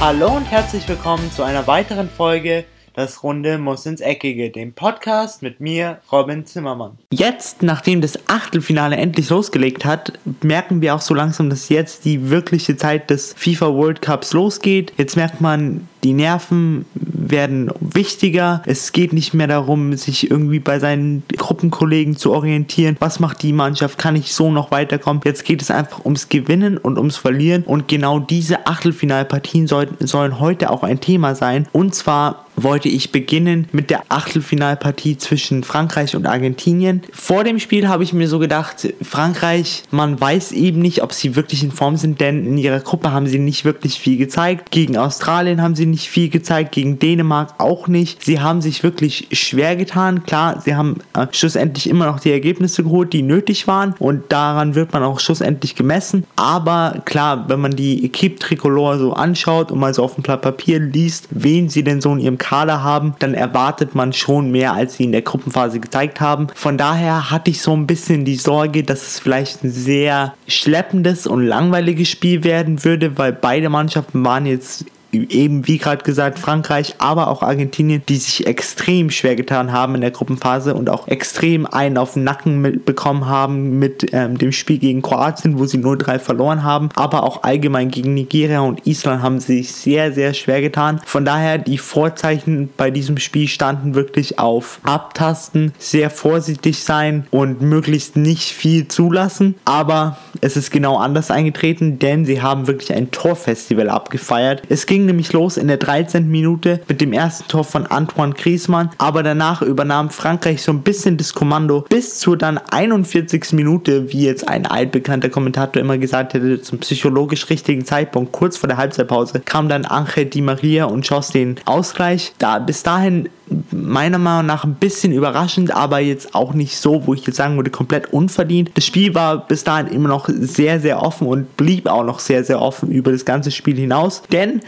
Hallo und herzlich willkommen zu einer weiteren Folge Das Runde muss ins Eckige, dem Podcast mit mir, Robin Zimmermann. Jetzt, nachdem das Achtelfinale endlich losgelegt hat, merken wir auch so langsam, dass jetzt die wirkliche Zeit des FIFA World Cups losgeht. Jetzt merkt man, die Nerven werden wichtiger. Es geht nicht mehr darum, sich irgendwie bei seinen Gruppenkollegen zu orientieren. Was macht die Mannschaft? Kann ich so noch weiterkommen? Jetzt geht es einfach ums Gewinnen und ums Verlieren. Und genau diese Achtelfinalpartien soll, sollen heute auch ein Thema sein. Und zwar wollte ich beginnen mit der Achtelfinalpartie zwischen Frankreich und Argentinien. Vor dem Spiel habe ich mir so gedacht, Frankreich, man weiß eben nicht, ob sie wirklich in Form sind, denn in ihrer Gruppe haben sie nicht wirklich viel gezeigt. Gegen Australien haben sie nicht viel gezeigt, gegen Dänemark auch nicht. Sie haben sich wirklich schwer getan. Klar, sie haben äh, schlussendlich immer noch die Ergebnisse geholt, die nötig waren und daran wird man auch schlussendlich gemessen. Aber klar, wenn man die Equipe Tricolore so anschaut und mal so auf dem Blatt Papier liest, wen sie denn so in ihrem Kader haben, dann erwartet man schon mehr, als sie in der Gruppenphase gezeigt haben. Von daher hatte ich so ein bisschen die Sorge, dass es vielleicht ein sehr schleppendes und langweiliges Spiel werden würde, weil beide Mannschaften waren jetzt eben wie gerade gesagt Frankreich, aber auch Argentinien, die sich extrem schwer getan haben in der Gruppenphase und auch extrem einen auf den Nacken bekommen haben mit ähm, dem Spiel gegen Kroatien, wo sie 0-3 verloren haben, aber auch allgemein gegen Nigeria und Island haben sie sich sehr, sehr schwer getan. Von daher die Vorzeichen bei diesem Spiel standen wirklich auf Abtasten, sehr vorsichtig sein und möglichst nicht viel zulassen, aber es ist genau anders eingetreten, denn sie haben wirklich ein Torfestival abgefeiert. Es ging ging nämlich los in der 13. Minute mit dem ersten Tor von Antoine Griezmann, aber danach übernahm Frankreich so ein bisschen das Kommando bis zur dann 41. Minute, wie jetzt ein altbekannter Kommentator immer gesagt hätte, zum psychologisch richtigen Zeitpunkt, kurz vor der Halbzeitpause, kam dann Angel Di Maria und schoss den Ausgleich. Da bis dahin meiner Meinung nach ein bisschen überraschend, aber jetzt auch nicht so, wo ich jetzt sagen würde, komplett unverdient. Das Spiel war bis dahin immer noch sehr, sehr offen und blieb auch noch sehr, sehr offen über das ganze Spiel hinaus. Denn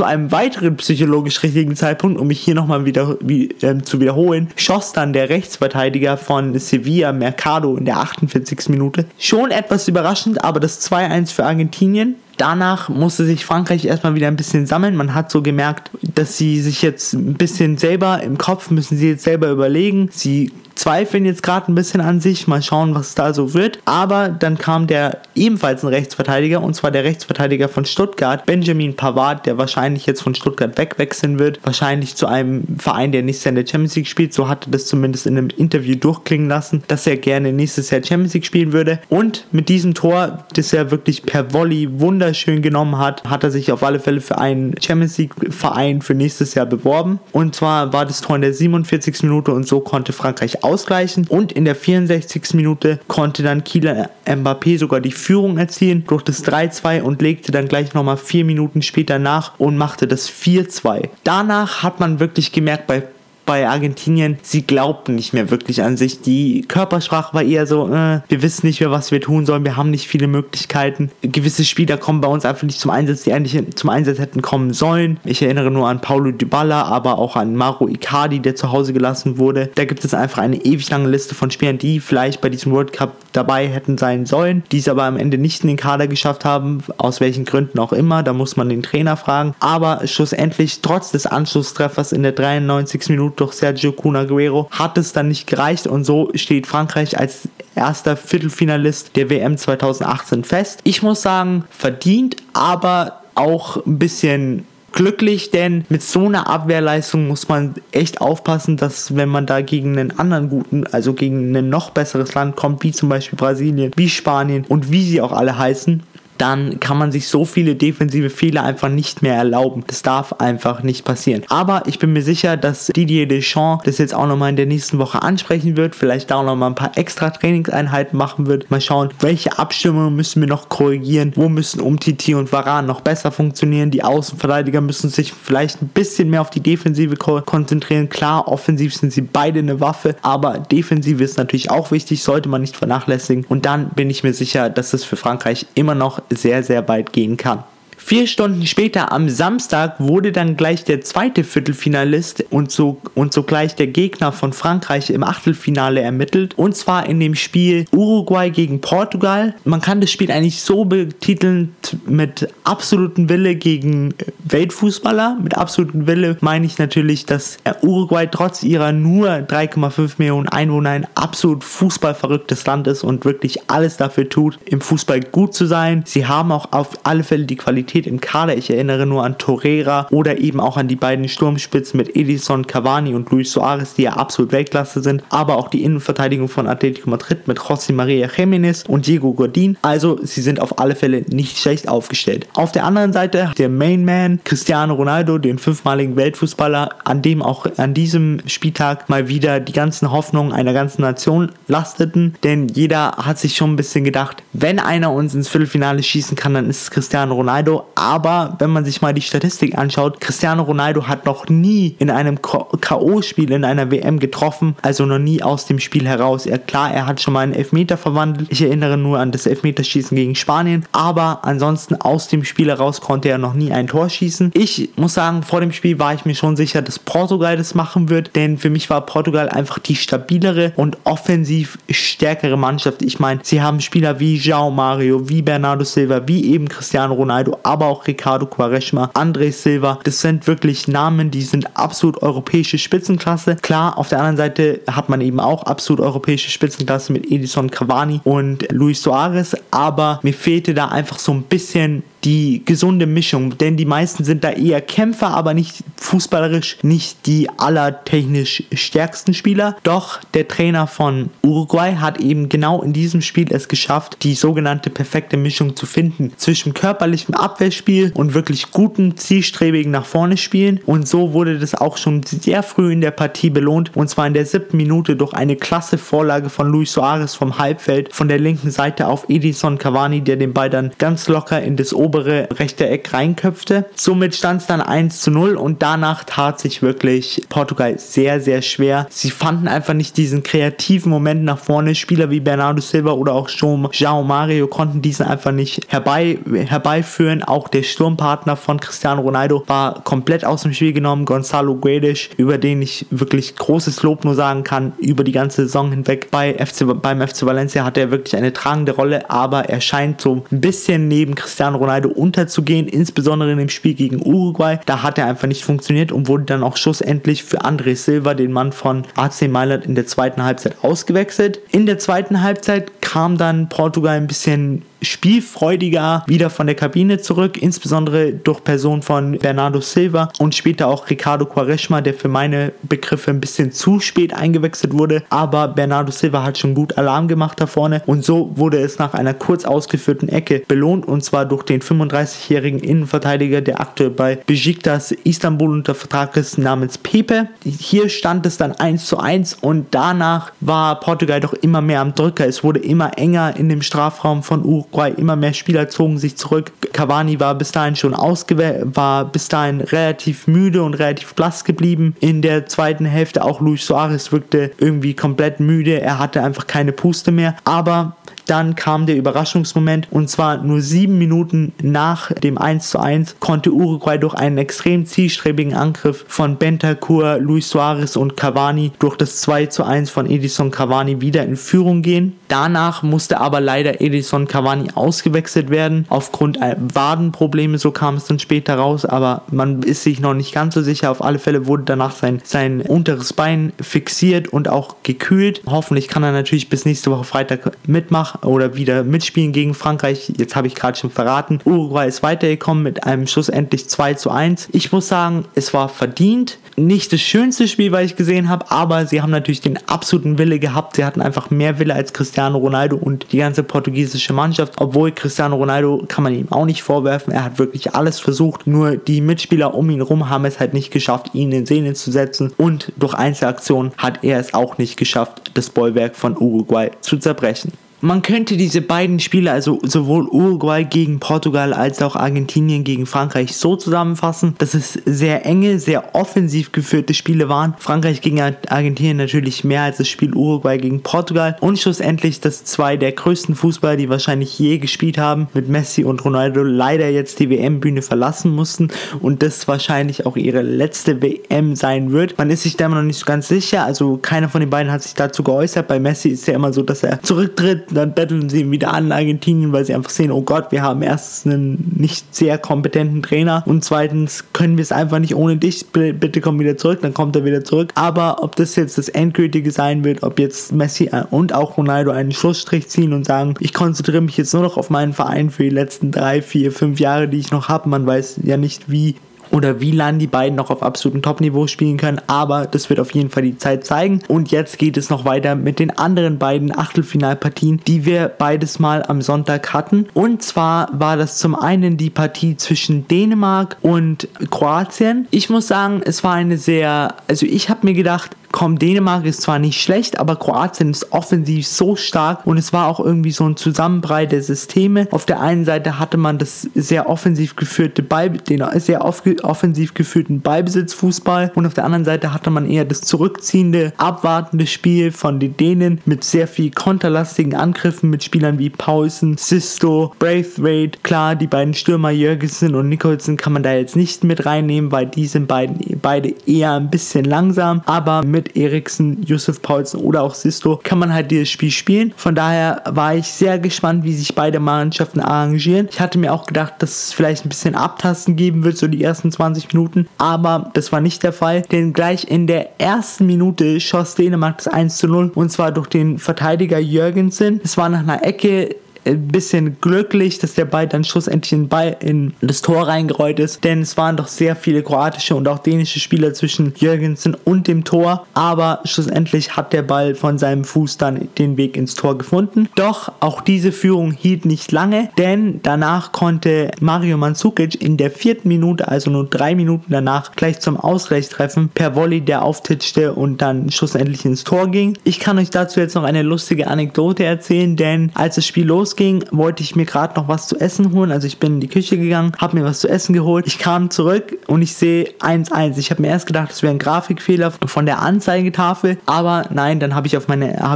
zu einem weiteren psychologisch richtigen Zeitpunkt, um mich hier nochmal wieder wie, äh, zu wiederholen, schoss dann der Rechtsverteidiger von Sevilla Mercado in der 48. Minute. Schon etwas überraschend, aber das 2-1 für Argentinien. Danach musste sich Frankreich erstmal wieder ein bisschen sammeln. Man hat so gemerkt, dass sie sich jetzt ein bisschen selber im Kopf müssen sie jetzt selber überlegen. Sie zweifeln jetzt gerade ein bisschen an sich. Mal schauen, was da so wird. Aber dann kam der ebenfalls ein Rechtsverteidiger und zwar der Rechtsverteidiger von Stuttgart, Benjamin Pavard, der wahrscheinlich jetzt von Stuttgart wegwechseln wird. Wahrscheinlich zu einem Verein, der nächstes Jahr in der Champions League spielt. So hatte das zumindest in einem Interview durchklingen lassen, dass er gerne nächstes Jahr Champions League spielen würde. Und mit diesem Tor, das er wirklich per Volley wunderschön genommen hat, hat er sich auf alle Fälle für einen Champions League Verein für nächstes Jahr beworben. Und zwar war das Tor in der 47. Minute und so konnte Frankreich ausgleichen. Und in der 64. Minute konnte dann Kylian Mbappé sogar die Führung erzielen durch das 3-2 und legte dann gleich nochmal vier Minuten später nach und machte das 4-2. Danach hat man wirklich gemerkt, bei bei Argentinien, sie glaubten nicht mehr wirklich an sich. Die Körpersprache war eher so, äh, wir wissen nicht mehr, was wir tun sollen, wir haben nicht viele Möglichkeiten. Gewisse Spieler kommen bei uns einfach nicht zum Einsatz, die eigentlich zum Einsatz hätten kommen sollen. Ich erinnere nur an Paulo Dybala, aber auch an Mauro Icardi, der zu Hause gelassen wurde. Da gibt es einfach eine ewig lange Liste von Spielern, die vielleicht bei diesem World Cup dabei hätten sein sollen, die es aber am Ende nicht in den Kader geschafft haben, aus welchen Gründen auch immer. Da muss man den Trainer fragen. Aber schlussendlich, trotz des Anschlusstreffers in der 93. Minute durch Sergio Cunaguero hat es dann nicht gereicht und so steht Frankreich als erster Viertelfinalist der WM 2018 fest. Ich muss sagen, verdient, aber auch ein bisschen glücklich, denn mit so einer Abwehrleistung muss man echt aufpassen, dass wenn man da gegen einen anderen guten, also gegen ein noch besseres Land kommt, wie zum Beispiel Brasilien, wie Spanien und wie sie auch alle heißen, dann kann man sich so viele defensive Fehler einfach nicht mehr erlauben. Das darf einfach nicht passieren. Aber ich bin mir sicher, dass Didier Deschamps das jetzt auch nochmal in der nächsten Woche ansprechen wird. Vielleicht auch nochmal ein paar extra Trainingseinheiten machen wird. Mal schauen, welche Abstimmungen müssen wir noch korrigieren. Wo müssen Umtiti und Varan noch besser funktionieren. Die Außenverteidiger müssen sich vielleicht ein bisschen mehr auf die Defensive konzentrieren. Klar, offensiv sind sie beide eine Waffe, aber Defensive ist natürlich auch wichtig, sollte man nicht vernachlässigen. Und dann bin ich mir sicher, dass es für Frankreich immer noch sehr, sehr weit gehen kann. Vier Stunden später am Samstag wurde dann gleich der zweite Viertelfinalist und, so, und sogleich der Gegner von Frankreich im Achtelfinale ermittelt. Und zwar in dem Spiel Uruguay gegen Portugal. Man kann das Spiel eigentlich so betiteln mit absolutem Wille gegen Weltfußballer. Mit absolutem Wille meine ich natürlich, dass Uruguay trotz ihrer nur 3,5 Millionen Einwohner ein absolut fußballverrücktes Land ist und wirklich alles dafür tut, im Fußball gut zu sein. Sie haben auch auf alle Fälle die Qualität im Kader. Ich erinnere nur an Torreira oder eben auch an die beiden Sturmspitzen mit Edison Cavani und Luis Suarez, die ja absolut Weltklasse sind, aber auch die Innenverteidigung von Atletico Madrid mit José María Jiménez und Diego Godin. Also sie sind auf alle Fälle nicht schlecht aufgestellt. Auf der anderen Seite der Main Man Cristiano Ronaldo, den fünfmaligen Weltfußballer, an dem auch an diesem Spieltag mal wieder die ganzen Hoffnungen einer ganzen Nation lasteten, denn jeder hat sich schon ein bisschen gedacht, wenn einer uns ins Viertelfinale schießen kann, dann ist es Cristiano Ronaldo, aber wenn man sich mal die Statistik anschaut, Cristiano Ronaldo hat noch nie in einem K.O.-Spiel in einer WM getroffen, also noch nie aus dem Spiel heraus. Er, klar, er hat schon mal einen Elfmeter verwandelt. Ich erinnere nur an das Elfmeterschießen gegen Spanien, aber ansonsten aus dem Spiel heraus konnte er noch nie ein Tor schießen. Ich muss sagen, vor dem Spiel war ich mir schon sicher, dass Portugal das machen wird, denn für mich war Portugal einfach die stabilere und offensiv stärkere Mannschaft. Ich meine, sie haben Spieler wie João Mario, wie Bernardo Silva, wie eben Cristiano Ronaldo, aber auch Ricardo Quaresma, André Silva. Das sind wirklich Namen, die sind absolut europäische Spitzenklasse. Klar, auf der anderen Seite hat man eben auch absolut europäische Spitzenklasse mit Edison Cavani und Luis Suarez, aber mir fehlte da einfach so ein bisschen die gesunde Mischung, denn die meisten sind da eher Kämpfer, aber nicht fußballerisch nicht die allertechnisch stärksten Spieler. Doch der Trainer von Uruguay hat eben genau in diesem Spiel es geschafft, die sogenannte perfekte Mischung zu finden zwischen körperlichem Abwehrspiel und wirklich guten, zielstrebigen nach vorne spielen. Und so wurde das auch schon sehr früh in der Partie belohnt und zwar in der siebten Minute durch eine klasse Vorlage von Luis Suarez vom Halbfeld von der linken Seite auf Edison Cavani, der den Ball dann ganz locker in das obere obere rechte Eck reinköpfte. Somit stand es dann 1 zu 0 und danach tat sich wirklich Portugal sehr, sehr schwer. Sie fanden einfach nicht diesen kreativen Moment nach vorne. Spieler wie Bernardo Silva oder auch João Mario konnten diesen einfach nicht herbei, herbeiführen. Auch der Sturmpartner von Cristiano Ronaldo war komplett aus dem Spiel genommen. Gonzalo Guedes, über den ich wirklich großes Lob nur sagen kann, über die ganze Saison hinweg bei FC, beim FC Valencia hat er wirklich eine tragende Rolle, aber er scheint so ein bisschen neben Cristiano Ronaldo Ronaldo unterzugehen, insbesondere in dem Spiel gegen Uruguay. Da hat er einfach nicht funktioniert und wurde dann auch schlussendlich für André Silva, den Mann von AC Mailand, in der zweiten Halbzeit ausgewechselt. In der zweiten Halbzeit kam dann Portugal ein bisschen spielfreudiger wieder von der Kabine zurück, insbesondere durch Person von Bernardo Silva und später auch Ricardo Quaresma, der für meine Begriffe ein bisschen zu spät eingewechselt wurde, aber Bernardo Silva hat schon gut Alarm gemacht da vorne und so wurde es nach einer kurz ausgeführten Ecke belohnt und zwar durch den 35-jährigen Innenverteidiger, der aktuell bei Besiktas Istanbul unter Vertrag ist, namens Pepe. Hier stand es dann 1 zu 1 und danach war Portugal doch immer mehr am Drücker. Es wurde immer enger in dem Strafraum von Uruguay Uruguay immer mehr Spieler zogen sich zurück. Cavani war bis dahin schon ausgewählt, war bis dahin relativ müde und relativ blass geblieben. In der zweiten Hälfte auch Luis Suarez wirkte irgendwie komplett müde. Er hatte einfach keine Puste mehr. Aber dann kam der Überraschungsmoment und zwar nur sieben Minuten nach dem 1 zu 1 konnte Uruguay durch einen extrem zielstrebigen Angriff von Bentancur, Luis Suarez und Cavani durch das 2 zu 1 von Edison Cavani wieder in Führung gehen. Danach musste aber leider Edison Cavani ausgewechselt werden aufgrund Wadenprobleme, so kam es dann später raus, aber man ist sich noch nicht ganz so sicher. Auf alle Fälle wurde danach sein, sein unteres Bein fixiert und auch gekühlt. Hoffentlich kann er natürlich bis nächste Woche Freitag mitmachen oder wieder mitspielen gegen Frankreich. Jetzt habe ich gerade schon verraten. Uruguay ist weitergekommen mit einem schlussendlich 2 zu 1. Ich muss sagen, es war verdient. Nicht das schönste Spiel, was ich gesehen habe, aber sie haben natürlich den absoluten Wille gehabt. Sie hatten einfach mehr Wille als Cristiano Ronaldo und die ganze portugiesische Mannschaft. Obwohl Cristiano Ronaldo kann man ihm auch nicht vorwerfen. Er hat wirklich alles versucht. Nur die Mitspieler um ihn herum haben es halt nicht geschafft, ihn in Szene zu setzen. Und durch Einzelaktionen hat er es auch nicht geschafft, das Bollwerk von Uruguay zu zerbrechen. Man könnte diese beiden Spiele, also sowohl Uruguay gegen Portugal als auch Argentinien gegen Frankreich, so zusammenfassen, dass es sehr enge, sehr offensiv geführte Spiele waren. Frankreich gegen Argentinien natürlich mehr als das Spiel Uruguay gegen Portugal. Und schlussendlich, dass zwei der größten Fußballer, die wahrscheinlich je gespielt haben, mit Messi und Ronaldo leider jetzt die WM-Bühne verlassen mussten und das wahrscheinlich auch ihre letzte WM sein wird. Man ist sich da immer noch nicht so ganz sicher, also keiner von den beiden hat sich dazu geäußert. Bei Messi ist ja immer so, dass er zurücktritt, dann betteln sie ihn wieder an in Argentinien, weil sie einfach sehen, oh Gott, wir haben erstens einen nicht sehr kompetenten Trainer und zweitens können wir es einfach nicht ohne dich, bitte komm wieder zurück, dann kommt er wieder zurück. Aber ob das jetzt das Endgültige sein wird, ob jetzt Messi und auch Ronaldo einen Schlussstrich ziehen und sagen, ich konzentriere mich jetzt nur noch auf meinen Verein für die letzten drei, vier, fünf Jahre, die ich noch habe. Man weiß ja nicht, wie oder wie lange die beiden noch auf absolutem Top-Niveau spielen können, aber das wird auf jeden Fall die Zeit zeigen. Und jetzt geht es noch weiter mit den anderen beiden Achtelfinalpartien, die wir beides mal am Sonntag hatten. Und zwar war das zum einen die Partie zwischen Dänemark und Kroatien. Ich muss sagen, es war eine sehr, also ich habe mir gedacht, komm, Dänemark ist zwar nicht schlecht, aber Kroatien ist offensiv so stark und es war auch irgendwie so ein Zusammenbrei der Systeme. Auf der einen Seite hatte man das sehr offensiv geführte Ball, den sehr offensiv geführten Ballbesitzfußball und auf der anderen Seite hatte man eher das zurückziehende, abwartende Spiel von den Dänen mit sehr viel konterlastigen Angriffen mit Spielern wie Paulsen, Sisto, Braithwaite. Klar, die beiden Stürmer Jürgensen und Nicholson kann man da jetzt nicht mit reinnehmen, weil die sind beiden, beide eher ein bisschen langsam, aber mit Eriksen, Yusuf Paulsen oder auch Sisto kann man halt dieses Spiel spielen. Von daher war ich sehr gespannt, wie sich beide Mannschaften arrangieren. Ich hatte mir auch gedacht, dass es vielleicht ein bisschen Abtasten geben wird, so die ersten 20 Minuten, aber das war nicht der Fall, denn gleich in der ersten Minute schoss Dänemark das 1 zu 0 und zwar durch den Verteidiger Jürgensen. Es war nach einer Ecke ein bisschen glücklich, dass der Ball dann schlussendlich in, Ball in das Tor reingerollt ist, denn es waren doch sehr viele kroatische und auch dänische Spieler zwischen Jürgensen und dem Tor, aber schlussendlich hat der Ball von seinem Fuß dann den Weg ins Tor gefunden. Doch auch diese Führung hielt nicht lange, denn danach konnte Mario Mandzukic in der vierten Minute, also nur drei Minuten danach, gleich zum Ausgleich treffen, per Volley, der auftitschte und dann schlussendlich ins Tor ging. Ich kann euch dazu jetzt noch eine lustige Anekdote erzählen, denn als das Spiel losging, losging, wollte ich mir gerade noch was zu essen holen. Also ich bin in die Küche gegangen, habe mir was zu essen geholt. Ich kam zurück und ich sehe 1-1. Ich habe mir erst gedacht, das wäre ein Grafikfehler von der Anzeigetafel, aber nein, dann habe ich auf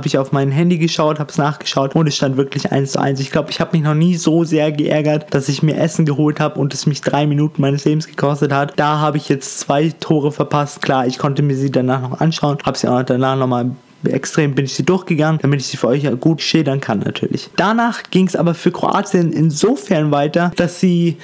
ich auf mein Handy geschaut, habe es nachgeschaut und es stand wirklich 1-1. Ich glaube, ich habe mich noch nie so sehr geärgert, dass ich mir Essen geholt habe und es mich drei Minuten meines Lebens gekostet hat. Da habe ich jetzt zwei Tore verpasst. Klar, ich konnte mir sie danach noch anschauen, habe sie auch danach nochmal extrem bin ich sie durchgegangen, damit ich sie für euch gut schildern kann natürlich. Danach ging es aber für Kroatien insofern weiter, dass sie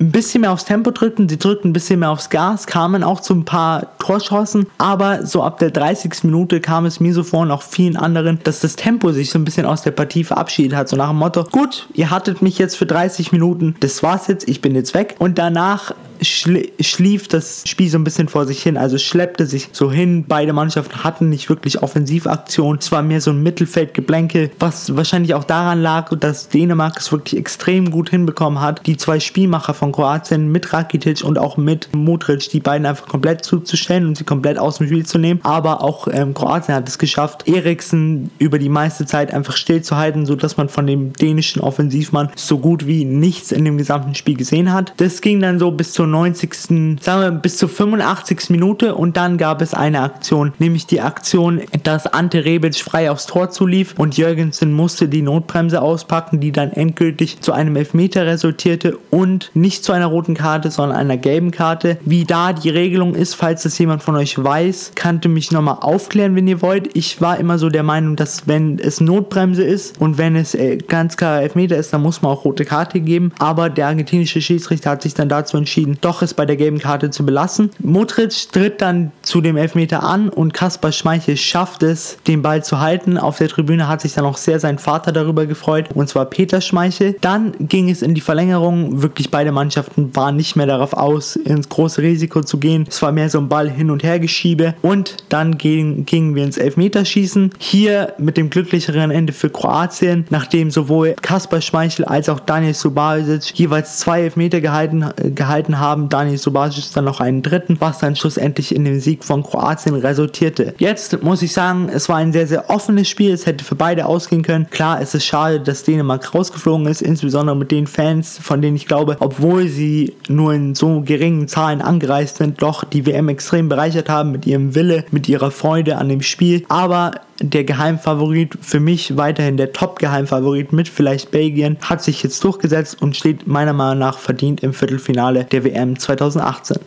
ein bisschen mehr aufs Tempo drückten, sie drückten ein bisschen mehr aufs Gas, kamen auch zu ein paar Torschancen, aber so ab der 30. Minute kam es mir so vor und auch vielen anderen, dass das Tempo sich so ein bisschen aus der Partie verabschiedet hat, so nach dem Motto, gut, ihr hattet mich jetzt für 30 Minuten, das war's jetzt, ich bin jetzt weg und danach schlief das Spiel so ein bisschen vor sich hin, also schleppte sich so hin. Beide Mannschaften hatten nicht wirklich Offensivaktion. Es war mehr so ein Mittelfeldgeblänke, was wahrscheinlich auch daran lag, dass Dänemark es wirklich extrem gut hinbekommen hat, die zwei Spielmacher von Kroatien mit Rakitic und auch mit Modric, die beiden einfach komplett zuzustellen und sie komplett aus dem Spiel zu nehmen. Aber auch ähm, Kroatien hat es geschafft, Eriksen über die meiste Zeit einfach stillzuhalten, sodass man von dem dänischen Offensivmann so gut wie nichts in dem gesamten Spiel gesehen hat. Das ging dann so bis zur 90. sagen wir bis zur 85. Minute und dann gab es eine Aktion, nämlich die Aktion, dass Ante Rebic frei aufs Tor zulief und Jürgensen musste die Notbremse auspacken, die dann endgültig zu einem Elfmeter resultierte und nicht zu einer roten Karte, sondern einer gelben Karte. Wie da die Regelung ist, falls das jemand von euch weiß, kannte mich nochmal aufklären, wenn ihr wollt. Ich war immer so der Meinung, dass wenn es Notbremse ist und wenn es äh, ganz klar Elfmeter ist, dann muss man auch rote Karte geben. Aber der argentinische Schiedsrichter hat sich dann dazu entschieden, doch es bei der gelben Karte zu belassen. Modric tritt dann zu dem Elfmeter an und Kaspar Schmeichel schafft es, den Ball zu halten. Auf der Tribüne hat sich dann auch sehr sein Vater darüber gefreut, und zwar Peter Schmeichel. Dann ging es in die Verlängerung. Wirklich beide Mannschaften waren nicht mehr darauf aus, ins große Risiko zu gehen. Es war mehr so ein Ball hin und her geschiebe. Und dann gingen, wir ins Elfmeterschießen. Hier mit dem glücklicheren Ende für Kroatien, nachdem sowohl Kaspar Schmeichel als auch Daniel Subasic jeweils zwei Elfmeter gehalten, gehalten haben haben Daniel Subasic dann noch einen dritten, was dann schlussendlich in dem Sieg von Kroatien resultierte. Jetzt muss ich sagen, es war ein sehr, sehr offenes Spiel. Es hätte für beide ausgehen können. Klar, es ist schade, dass Dänemark rausgeflogen ist, insbesondere mit den Fans, von denen ich glaube, obwohl sie nur in so geringen Zahlen angereist sind, doch die WM extrem bereichert haben mit ihrem Wille, mit ihrer Freude an dem Spiel. Aber der Geheimfavorit, für mich weiterhin der Top-Geheimfavorit mit vielleicht Belgien, hat sich jetzt durchgesetzt und steht meiner Meinung nach verdient im Viertelfinale der WM 2018.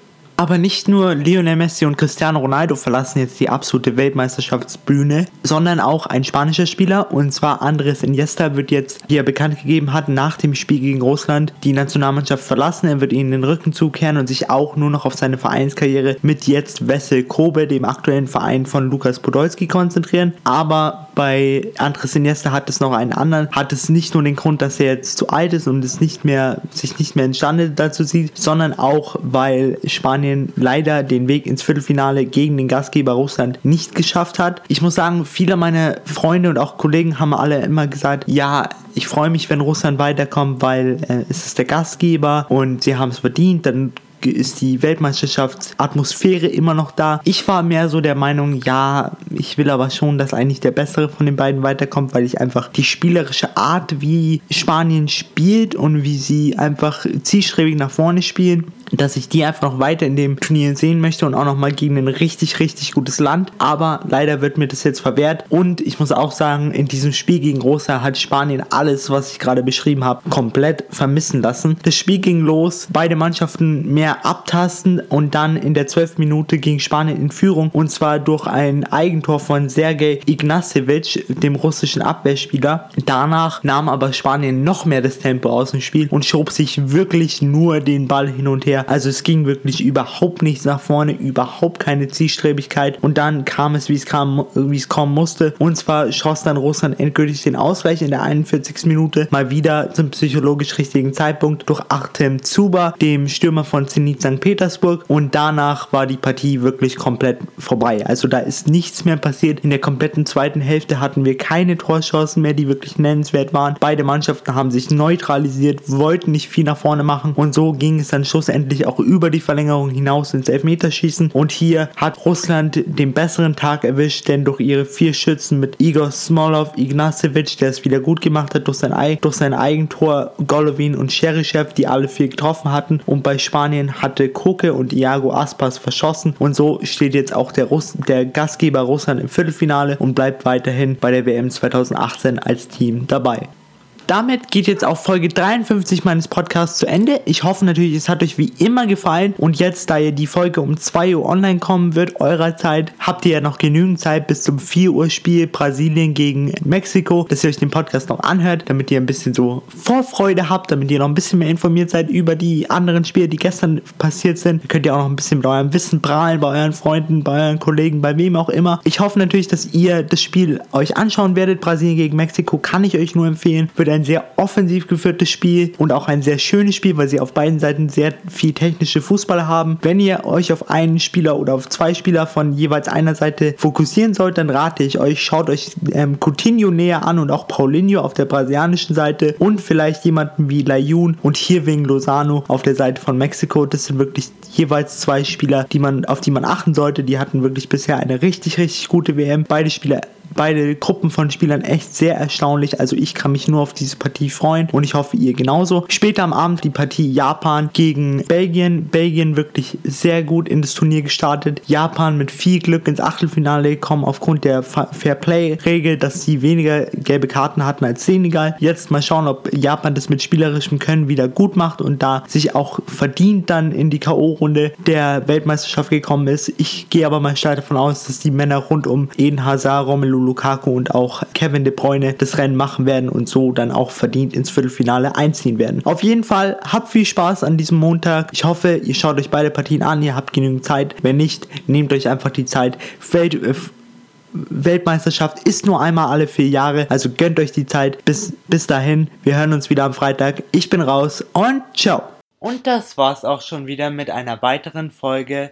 Aber nicht nur Lionel Messi und Cristiano Ronaldo verlassen jetzt die absolute Weltmeisterschaftsbühne, sondern auch ein spanischer Spieler und zwar Andres Iniesta wird jetzt, wie er bekannt gegeben hat, nach dem Spiel gegen Russland die Nationalmannschaft verlassen. Er wird ihnen den Rücken zukehren und sich auch nur noch auf seine Vereinskarriere mit jetzt Wessel Kobe, dem aktuellen Verein von Lukas Podolski, konzentrieren. Aber bei Andres Iniesta hat es noch einen anderen, hat es nicht nur den Grund, dass er jetzt zu alt ist und es nicht mehr, sich nicht mehr imstande dazu sieht, sondern auch, weil Spanien leider den Weg ins Viertelfinale gegen den Gastgeber Russland nicht geschafft hat. Ich muss sagen, viele meiner Freunde und auch Kollegen haben alle immer gesagt, ja, ich freue mich, wenn Russland weiterkommt, weil äh, es ist der Gastgeber und sie haben es verdient, dann ist die Weltmeisterschaftsatmosphäre immer noch da. Ich war mehr so der Meinung, ja, ich will aber schon, dass eigentlich der bessere von den beiden weiterkommt, weil ich einfach die spielerische Art, wie Spanien spielt und wie sie einfach zielstrebig nach vorne spielen, dass ich die einfach noch weiter in dem Turnier sehen möchte und auch noch mal gegen ein richtig, richtig gutes Land. Aber leider wird mir das jetzt verwehrt. Und ich muss auch sagen, in diesem Spiel gegen Rosa hat Spanien alles, was ich gerade beschrieben habe, komplett vermissen lassen. Das Spiel ging los, beide Mannschaften mehr abtasten und dann in der 12. Minute ging Spanien in Führung und zwar durch ein Eigentor von Sergej Ignasevich, dem russischen Abwehrspieler. Danach nahm aber Spanien noch mehr das Tempo aus dem Spiel und schob sich wirklich nur den Ball hin und her also es ging wirklich überhaupt nichts nach vorne, überhaupt keine Zielstrebigkeit. Und dann kam es, wie es kam, wie es kommen musste. Und zwar schoss dann Russland endgültig den Ausgleich in der 41. Minute mal wieder zum psychologisch richtigen Zeitpunkt durch Artem Zuba, dem Stürmer von Zenit St. Petersburg. Und danach war die Partie wirklich komplett vorbei. Also da ist nichts mehr passiert. In der kompletten zweiten Hälfte hatten wir keine Torchancen mehr, die wirklich nennenswert waren. Beide Mannschaften haben sich neutralisiert, wollten nicht viel nach vorne machen. Und so ging es dann schlussendlich letztendlich auch über die Verlängerung hinaus ins Elfmeterschießen. Und hier hat Russland den besseren Tag erwischt, denn durch ihre vier Schützen mit Igor Smolov, Ignacevic, der es wieder gut gemacht hat, durch sein, durch sein Eigentor Golovin und Cherischev, die alle vier getroffen hatten. Und bei Spanien hatte Koke und Iago Aspas verschossen. Und so steht jetzt auch der, Russ der Gastgeber Russland im Viertelfinale und bleibt weiterhin bei der WM 2018 als Team dabei damit geht jetzt auch Folge 53 meines Podcasts zu Ende. Ich hoffe natürlich, es hat euch wie immer gefallen. Und jetzt, da ihr die Folge um 2 Uhr online kommen wird, eurer Zeit, habt ihr ja noch genügend Zeit bis zum 4 Uhr Spiel Brasilien gegen Mexiko, dass ihr euch den Podcast noch anhört, damit ihr ein bisschen so Vorfreude habt, damit ihr noch ein bisschen mehr informiert seid über die anderen Spiele, die gestern passiert sind. Ihr könnt ja auch noch ein bisschen mit eurem Wissen prahlen, bei euren Freunden, bei euren Kollegen, bei wem auch immer. Ich hoffe natürlich, dass ihr das Spiel euch anschauen werdet. Brasilien gegen Mexiko kann ich euch nur empfehlen. Wird ein ein sehr offensiv geführtes Spiel und auch ein sehr schönes Spiel, weil sie auf beiden Seiten sehr viel technische Fußballer haben. Wenn ihr euch auf einen Spieler oder auf zwei Spieler von jeweils einer Seite fokussieren sollt, dann rate ich euch, schaut euch ähm, Coutinho näher an und auch Paulinho auf der brasilianischen Seite und vielleicht jemanden wie Layun und hier wegen Lozano auf der Seite von Mexiko. Das sind wirklich jeweils zwei Spieler, die man, auf die man achten sollte. Die hatten wirklich bisher eine richtig, richtig gute WM. Beide Spieler beide Gruppen von Spielern echt sehr erstaunlich. Also ich kann mich nur auf diese Partie freuen und ich hoffe ihr genauso. Später am Abend die Partie Japan gegen Belgien. Belgien wirklich sehr gut in das Turnier gestartet. Japan mit viel Glück ins Achtelfinale kommen aufgrund der Fair Play Regel, dass sie weniger gelbe Karten hatten als Senegal. Jetzt mal schauen, ob Japan das mit spielerischem Können wieder gut macht und da sich auch verdient dann in die K.O.-Runde der Weltmeisterschaft gekommen ist. Ich gehe aber mal stark davon aus, dass die Männer rund um Eden Hazard, Romelu Lukaku und auch Kevin De Bruyne das Rennen machen werden und so dann auch verdient ins Viertelfinale einziehen werden. Auf jeden Fall habt viel Spaß an diesem Montag. Ich hoffe, ihr schaut euch beide Partien an, ihr habt genügend Zeit. Wenn nicht, nehmt euch einfach die Zeit. Welt, äh, Weltmeisterschaft ist nur einmal alle vier Jahre, also gönnt euch die Zeit. Bis, bis dahin, wir hören uns wieder am Freitag. Ich bin raus und ciao. Und das war's auch schon wieder mit einer weiteren Folge